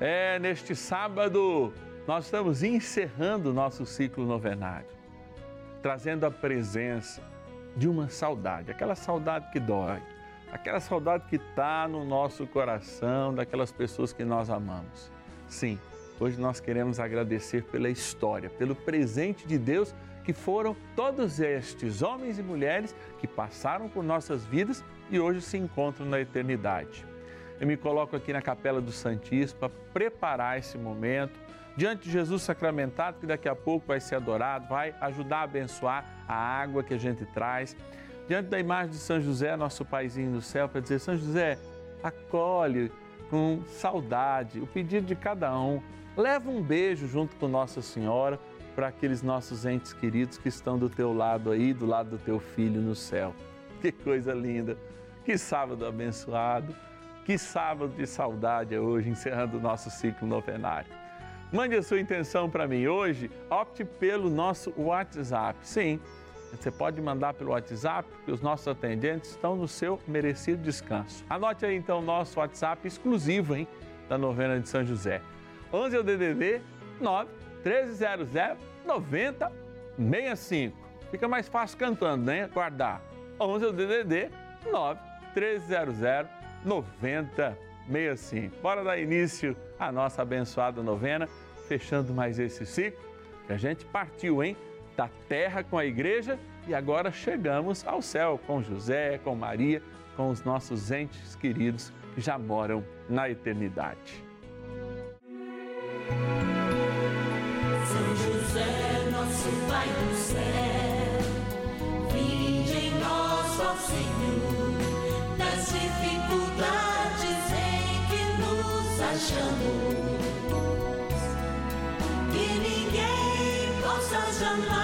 É, neste sábado, nós estamos encerrando o nosso ciclo novenário, trazendo a presença de uma saudade, aquela saudade que dói, aquela saudade que está no nosso coração, daquelas pessoas que nós amamos. Sim, hoje nós queremos agradecer pela história, pelo presente de Deus que foram todos estes homens e mulheres que passaram por nossas vidas e hoje se encontram na eternidade. Eu me coloco aqui na Capela do Santíssimo para preparar esse momento diante de Jesus sacramentado, que daqui a pouco vai ser adorado, vai ajudar a abençoar a água que a gente traz. Diante da imagem de São José, nosso paizinho no céu, para dizer: São José, acolhe com saudade o pedido de cada um. Leva um beijo junto com Nossa Senhora para aqueles nossos entes queridos que estão do teu lado aí, do lado do teu filho no céu. Que coisa linda! Que sábado abençoado! Que sábado de saudade é hoje, encerrando o nosso ciclo novenário. Mande a sua intenção para mim hoje, opte pelo nosso WhatsApp. Sim, você pode mandar pelo WhatsApp, porque os nossos atendentes estão no seu merecido descanso. Anote aí então o nosso WhatsApp exclusivo, hein, da novena de São José. 11 é o DDD 9 1300 9065. Fica mais fácil cantando, né? Guardar. 11 é o DDD 9 1300 9065. Bora dar início à nossa abençoada novena, fechando mais esse ciclo que a gente partiu, hein? Da terra com a igreja e agora chegamos ao céu com José, com Maria, com os nossos entes queridos que já moram na eternidade. Pai do nos achamos, que ninguém possa jamais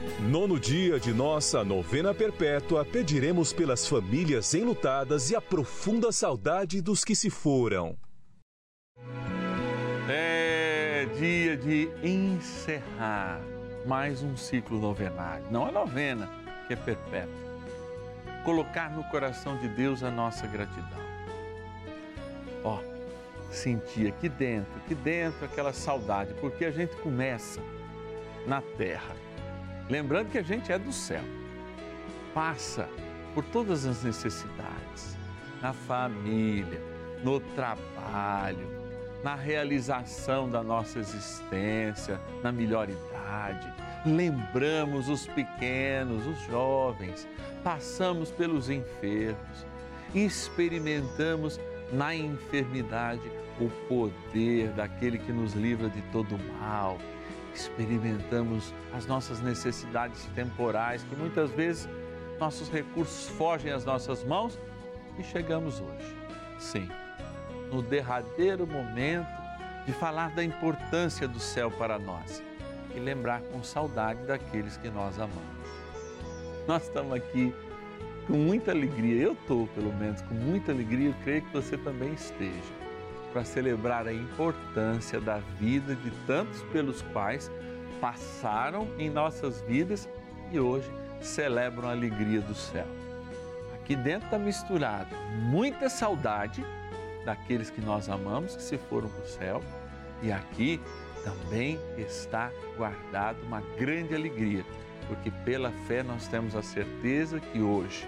nono dia de nossa novena perpétua, pediremos pelas famílias enlutadas e a profunda saudade dos que se foram. É dia de encerrar mais um ciclo novenário. Não a novena, que é perpétua. Colocar no coração de Deus a nossa gratidão. Ó, sentir aqui dentro, aqui dentro aquela saudade, porque a gente começa na terra. Lembrando que a gente é do céu. Passa por todas as necessidades, na família, no trabalho, na realização da nossa existência, na melhor idade. Lembramos os pequenos, os jovens, passamos pelos enfermos, experimentamos na enfermidade o poder daquele que nos livra de todo mal experimentamos as nossas necessidades temporais, que muitas vezes nossos recursos fogem às nossas mãos e chegamos hoje, sim, no derradeiro momento de falar da importância do céu para nós e lembrar com saudade daqueles que nós amamos. Nós estamos aqui com muita alegria, eu estou pelo menos com muita alegria, eu creio que você também esteja para celebrar a importância da vida de tantos pelos quais passaram em nossas vidas e hoje celebram a alegria do céu. Aqui dentro está misturado muita saudade daqueles que nós amamos, que se foram para o céu, e aqui também está guardado uma grande alegria, porque pela fé nós temos a certeza que hoje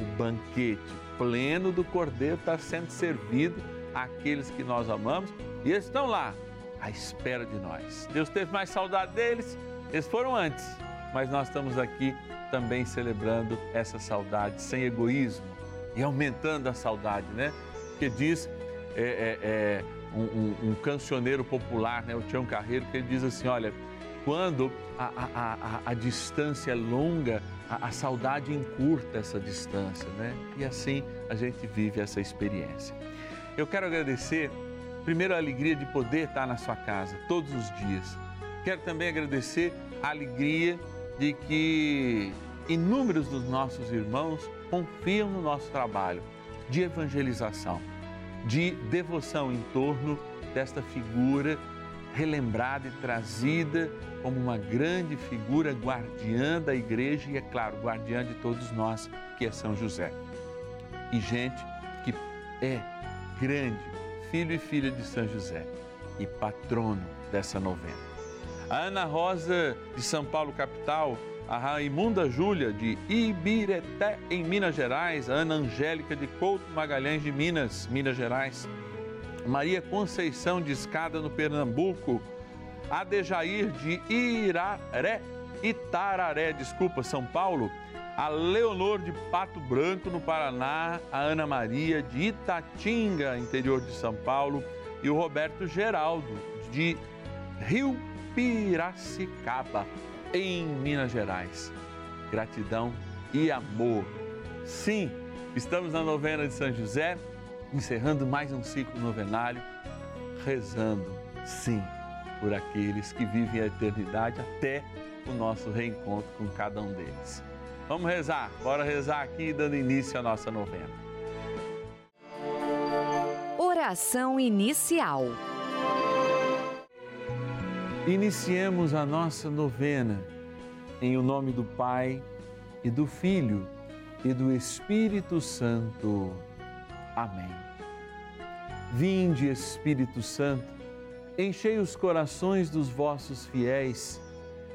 o banquete pleno do Cordeiro está sendo servido àqueles que nós amamos e estão lá à espera de nós. Deus teve mais saudade deles, eles foram antes, mas nós estamos aqui também celebrando essa saudade sem egoísmo e aumentando a saudade, né? Porque diz é, é, é um, um, um, cancioneiro popular, né, o Tião Carreiro, que ele diz assim: olha, quando a, a, a, a distância é longa, a saudade encurta essa distância, né? E assim a gente vive essa experiência. Eu quero agradecer, primeiro, a alegria de poder estar na sua casa todos os dias. Quero também agradecer a alegria de que inúmeros dos nossos irmãos confiam no nosso trabalho de evangelização, de devoção em torno desta figura relembrada e trazida como uma grande figura guardiã da igreja e, é claro, guardiã de todos nós, que é São José. E gente que é grande, filho e filha de São José e patrono dessa novena. A Ana Rosa de São Paulo, capital, a Raimunda Júlia de Ibireté, em Minas Gerais, a Ana Angélica de Couto Magalhães de Minas, Minas Gerais, Maria Conceição de Escada no Pernambuco, a Dejair de Iraré, Itararé, desculpa, São Paulo, a Leonor de Pato Branco no Paraná, a Ana Maria de Itatinga, interior de São Paulo, e o Roberto Geraldo de Rio Piracicaba, em Minas Gerais. Gratidão e amor. Sim, estamos na novena de São José, encerrando mais um ciclo novenário, rezando, sim, por aqueles que vivem a eternidade até o nosso reencontro com cada um deles. Vamos rezar, bora rezar aqui dando início à nossa novena. Oração inicial. Iniciemos a nossa novena em o nome do Pai e do Filho e do Espírito Santo. Amém. Vinde, Espírito Santo, enchei os corações dos vossos fiéis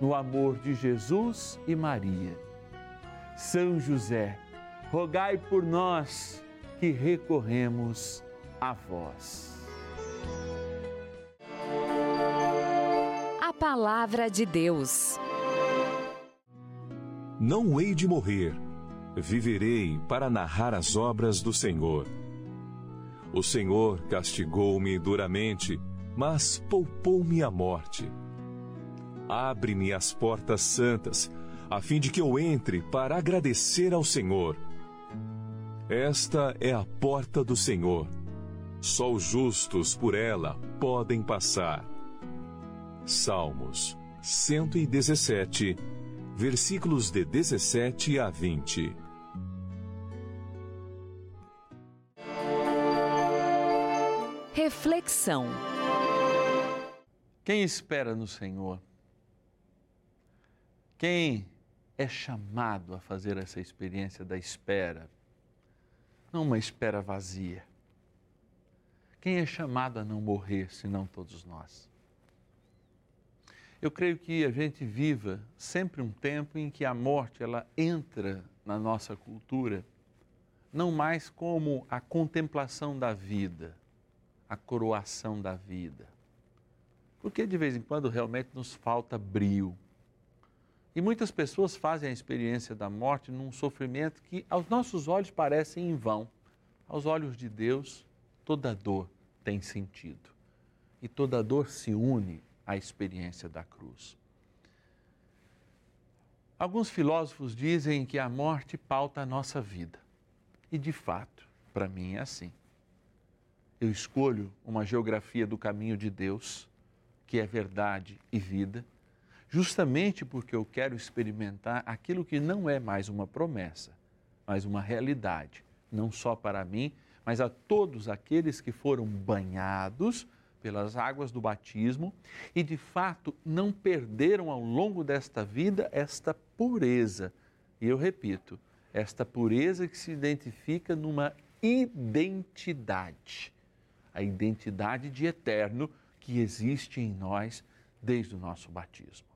no amor de Jesus e Maria. São José, rogai por nós que recorremos a vós. A Palavra de Deus não hei de morrer, viverei para narrar as obras do Senhor. O Senhor castigou-me duramente, mas poupou-me a morte. Abre-me as portas santas, a fim de que eu entre para agradecer ao Senhor. Esta é a porta do Senhor. Só os justos por ela podem passar. Salmos 117, versículos de 17 a 20. Reflexão. Quem espera no Senhor? Quem é chamado a fazer essa experiência da espera? Não uma espera vazia. Quem é chamado a não morrer, senão todos nós? Eu creio que a gente viva sempre um tempo em que a morte ela entra na nossa cultura, não mais como a contemplação da vida, a coroação da vida. Porque de vez em quando realmente nos falta brio. E muitas pessoas fazem a experiência da morte num sofrimento que aos nossos olhos parece em vão. Aos olhos de Deus, toda dor tem sentido. E toda dor se une à experiência da cruz. Alguns filósofos dizem que a morte pauta a nossa vida. E de fato, para mim é assim eu escolho uma geografia do caminho de Deus, que é verdade e vida, justamente porque eu quero experimentar aquilo que não é mais uma promessa, mas uma realidade, não só para mim, mas a todos aqueles que foram banhados pelas águas do batismo e de fato não perderam ao longo desta vida esta pureza. E eu repito, esta pureza que se identifica numa identidade a identidade de eterno que existe em nós desde o nosso batismo.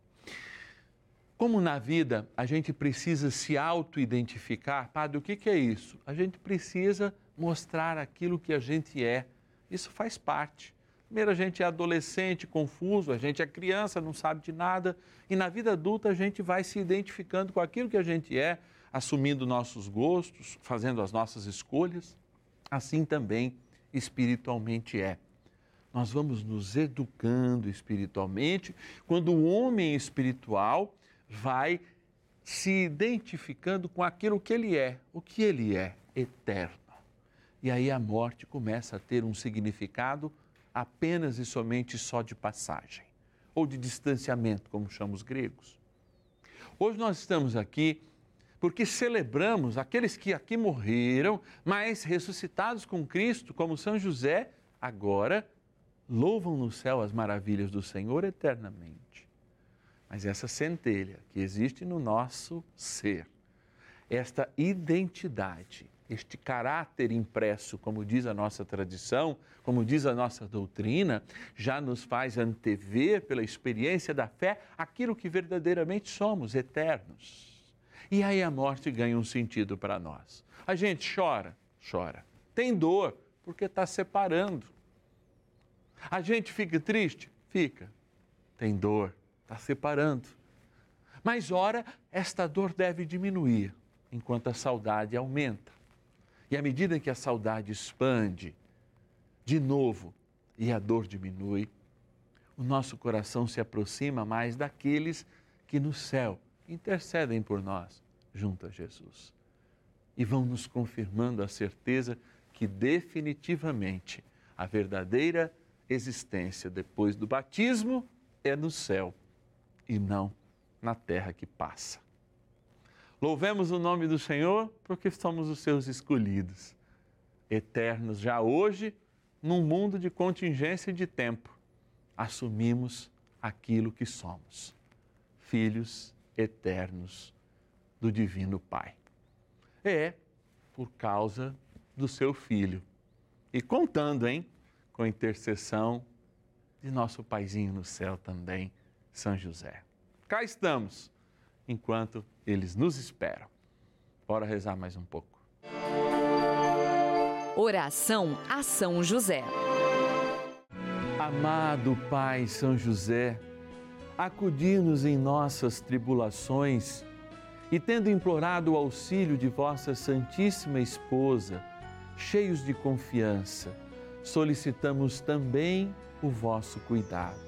Como na vida a gente precisa se auto-identificar, Padre, o que, que é isso? A gente precisa mostrar aquilo que a gente é. Isso faz parte. Primeiro, a gente é adolescente, confuso, a gente é criança, não sabe de nada, e na vida adulta a gente vai se identificando com aquilo que a gente é, assumindo nossos gostos, fazendo as nossas escolhas. Assim também espiritualmente é. Nós vamos nos educando espiritualmente quando o homem espiritual vai se identificando com aquilo que ele é. O que ele é? Eterno. E aí a morte começa a ter um significado apenas e somente só de passagem, ou de distanciamento, como chamam os gregos. Hoje nós estamos aqui porque celebramos aqueles que aqui morreram, mas ressuscitados com Cristo, como São José, agora louvam no céu as maravilhas do Senhor eternamente. Mas essa centelha que existe no nosso ser, esta identidade, este caráter impresso, como diz a nossa tradição, como diz a nossa doutrina, já nos faz antever pela experiência da fé aquilo que verdadeiramente somos, eternos. E aí a morte ganha um sentido para nós. A gente chora, chora. Tem dor, porque está separando. A gente fica triste? Fica. Tem dor, está separando. Mas, ora, esta dor deve diminuir, enquanto a saudade aumenta. E à medida que a saudade expande, de novo, e a dor diminui, o nosso coração se aproxima mais daqueles que no céu intercedem por nós junto a Jesus. E vão nos confirmando a certeza que definitivamente a verdadeira existência depois do batismo é no céu e não na terra que passa. Louvemos o nome do Senhor porque somos os seus escolhidos, eternos já hoje, num mundo de contingência e de tempo. Assumimos aquilo que somos, filhos eternos do Divino Pai. É por causa do seu Filho. E contando, hein, com a intercessão de nosso Paizinho no céu também, São José. Cá estamos, enquanto eles nos esperam. Bora rezar mais um pouco. Oração a São José. Amado Pai São José, acudir-nos em nossas tribulações e tendo implorado o auxílio de vossa Santíssima Esposa, cheios de confiança, solicitamos também o vosso cuidado.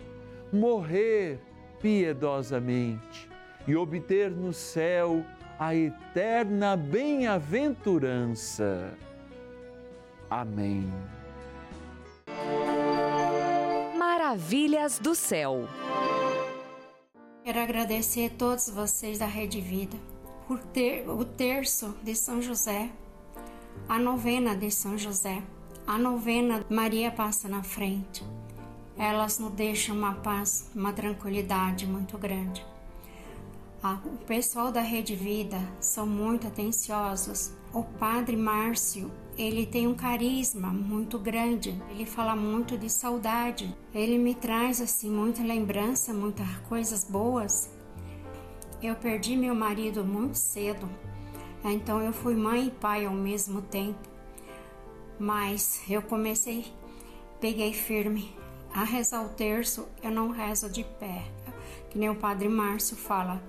morrer piedosamente e obter no céu a eterna bem-aventurança. Amém. Maravilhas do céu. Quero agradecer a todos vocês da Rede Vida por ter o terço de São José, a novena de São José, a novena Maria passa na frente. Elas nos deixam uma paz, uma tranquilidade muito grande. O pessoal da Rede Vida são muito atenciosos. O Padre Márcio ele tem um carisma muito grande. Ele fala muito de saudade. Ele me traz assim muita lembrança, muitas coisas boas. Eu perdi meu marido muito cedo. Então eu fui mãe e pai ao mesmo tempo. Mas eu comecei, peguei firme a rezar o terço, eu não rezo de pé. Que nem o Padre Márcio fala,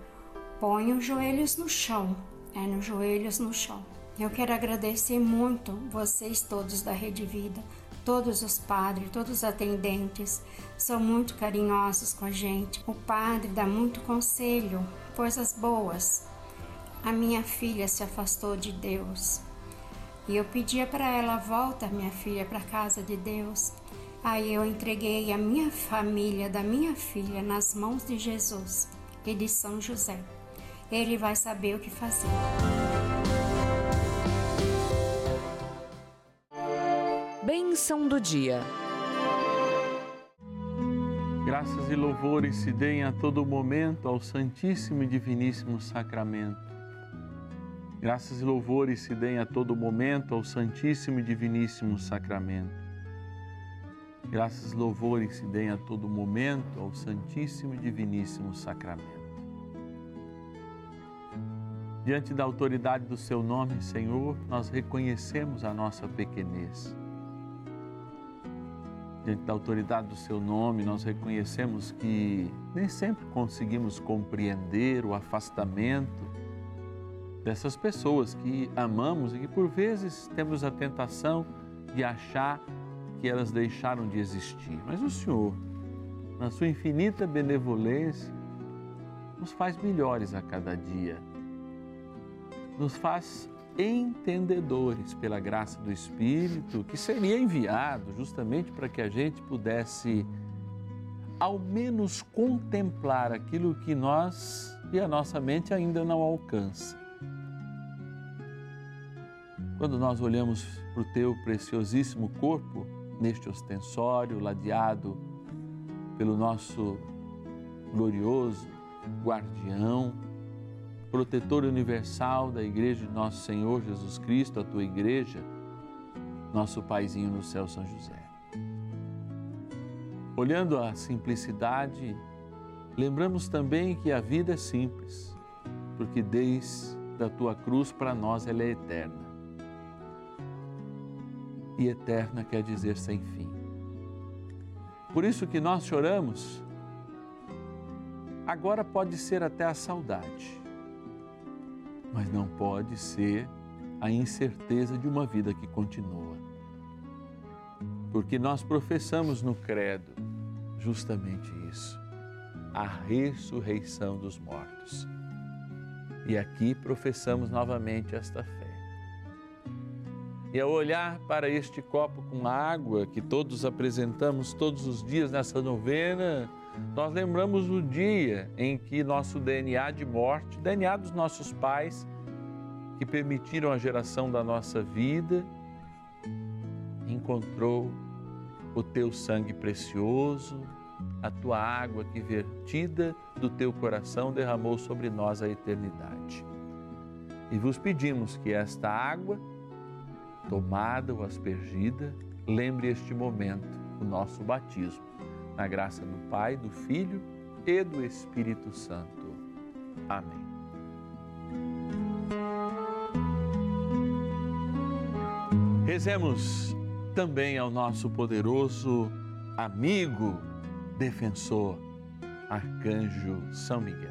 põe os joelhos no chão, é nos joelhos no chão. Eu quero agradecer muito vocês todos da Rede Vida, todos os padres, todos os atendentes, são muito carinhosos com a gente. O padre dá muito conselho, coisas boas. A minha filha se afastou de Deus e eu pedia para ela volta, minha filha, para a casa de Deus. Aí eu entreguei a minha família da minha filha nas mãos de Jesus e de São José. Ele vai saber o que fazer. Bênção do dia. Graças e louvores se deem a todo momento ao Santíssimo e Diviníssimo Sacramento. Graças e louvores se deem a todo momento ao Santíssimo e Diviníssimo Sacramento. Graças louvores se deem a todo momento ao Santíssimo e Diviníssimo Sacramento. Diante da autoridade do Seu nome, Senhor, nós reconhecemos a nossa pequenez diante da autoridade do seu nome, nós reconhecemos que nem sempre conseguimos compreender o afastamento dessas pessoas que amamos e que por vezes temos a tentação de achar que elas deixaram de existir. Mas o Senhor, na sua infinita benevolência, nos faz melhores a cada dia. Nos faz entendedores pela graça do Espírito, que seria enviado justamente para que a gente pudesse, ao menos, contemplar aquilo que nós e a nossa mente ainda não alcança. Quando nós olhamos para o teu preciosíssimo corpo, neste ostensório, ladeado pelo nosso glorioso guardião, protetor universal da Igreja de Nosso Senhor Jesus Cristo, a tua Igreja, nosso Paizinho no céu, São José. Olhando a simplicidade, lembramos também que a vida é simples, porque desde da tua cruz, para nós ela é eterna. E eterna quer dizer sem fim. Por isso que nós choramos, agora pode ser até a saudade, mas não pode ser a incerteza de uma vida que continua. Porque nós professamos no Credo justamente isso, a ressurreição dos mortos. E aqui professamos novamente esta fé. E ao olhar para este copo com água que todos apresentamos todos os dias nessa novena, nós lembramos o dia em que nosso DNA de morte, DNA dos nossos pais, que permitiram a geração da nossa vida, encontrou o teu sangue precioso, a tua água que vertida do teu coração derramou sobre nós a eternidade. E vos pedimos que esta água, tomada ou aspergida, lembre este momento, o nosso batismo, na graça do Pai, do Filho e do Espírito Santo. Amém. Rezemos também ao nosso poderoso amigo, defensor, Arcanjo São Miguel.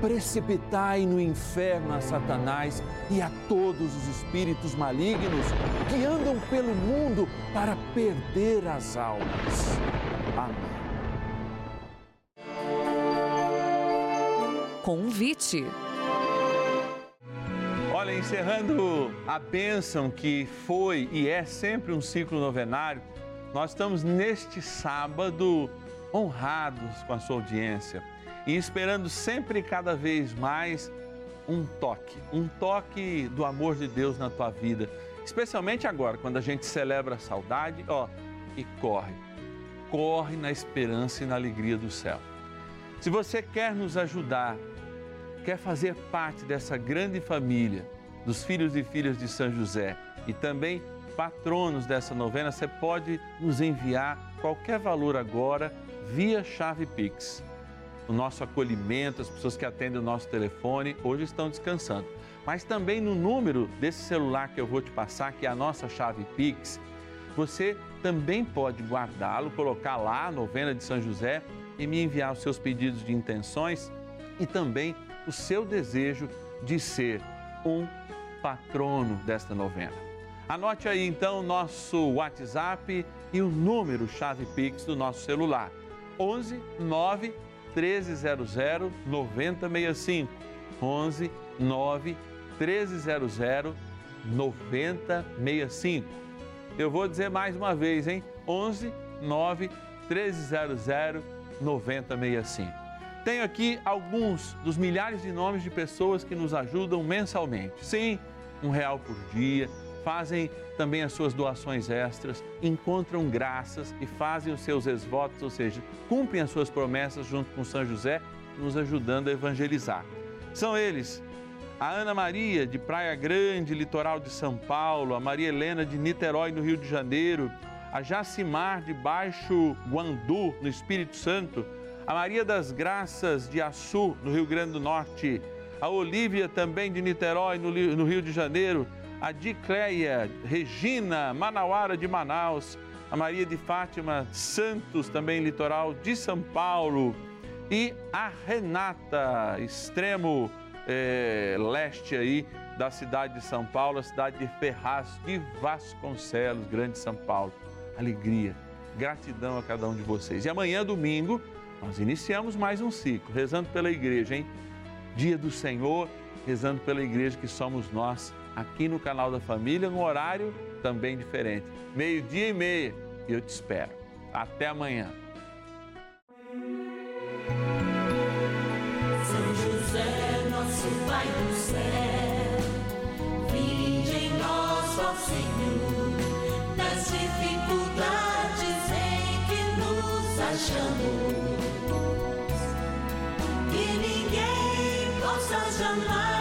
precipitai no inferno a Satanás e a todos os espíritos malignos que andam pelo mundo para perder as almas. Amém. Convite. Olha, encerrando a bênção que foi e é sempre um ciclo novenário, nós estamos neste sábado honrados com a sua audiência e esperando sempre cada vez mais um toque, um toque do amor de Deus na tua vida, especialmente agora, quando a gente celebra a saudade, ó, e corre, corre na esperança e na alegria do céu. Se você quer nos ajudar, quer fazer parte dessa grande família dos filhos e filhas de São José e também patronos dessa novena, você pode nos enviar qualquer valor agora via chave Pix o nosso acolhimento, as pessoas que atendem o nosso telefone, hoje estão descansando. Mas também no número desse celular que eu vou te passar, que é a nossa chave Pix, você também pode guardá-lo, colocar lá a novena de São José e me enviar os seus pedidos de intenções e também o seu desejo de ser um patrono desta novena. Anote aí então nosso WhatsApp e o número chave Pix do nosso celular. 11 9 1300 9065. 11 9 1300 9065. Eu vou dizer mais uma vez, hein? 11 9 1300 9065. Tenho aqui alguns dos milhares de nomes de pessoas que nos ajudam mensalmente. Sim, um real por dia, fazem também as suas doações extras, encontram graças e fazem os seus esvotos, ou seja, cumprem as suas promessas junto com São José, nos ajudando a evangelizar. São eles a Ana Maria, de Praia Grande, litoral de São Paulo, a Maria Helena, de Niterói, no Rio de Janeiro, a Jacimar, de Baixo Guandu, no Espírito Santo, a Maria das Graças, de Açu, no Rio Grande do Norte, a Olívia, também de Niterói, no Rio de Janeiro, a Dicleia, Regina, Manauara de Manaus, a Maria de Fátima Santos, também litoral de São Paulo, e a Renata, extremo é, leste aí da cidade de São Paulo, a cidade de Ferraz de Vasconcelos, Grande São Paulo. Alegria, gratidão a cada um de vocês. E amanhã, domingo, nós iniciamos mais um ciclo, rezando pela igreja, hein? Dia do Senhor, rezando pela igreja que somos nós, aqui no canal da Família, num horário também diferente. Meio-dia e meia. E eu te espero. Até amanhã. São José, nosso Pai do céu, vinde em nós, ó Senhor, das dificuldades em que nos achamos. Que ninguém possa jamais.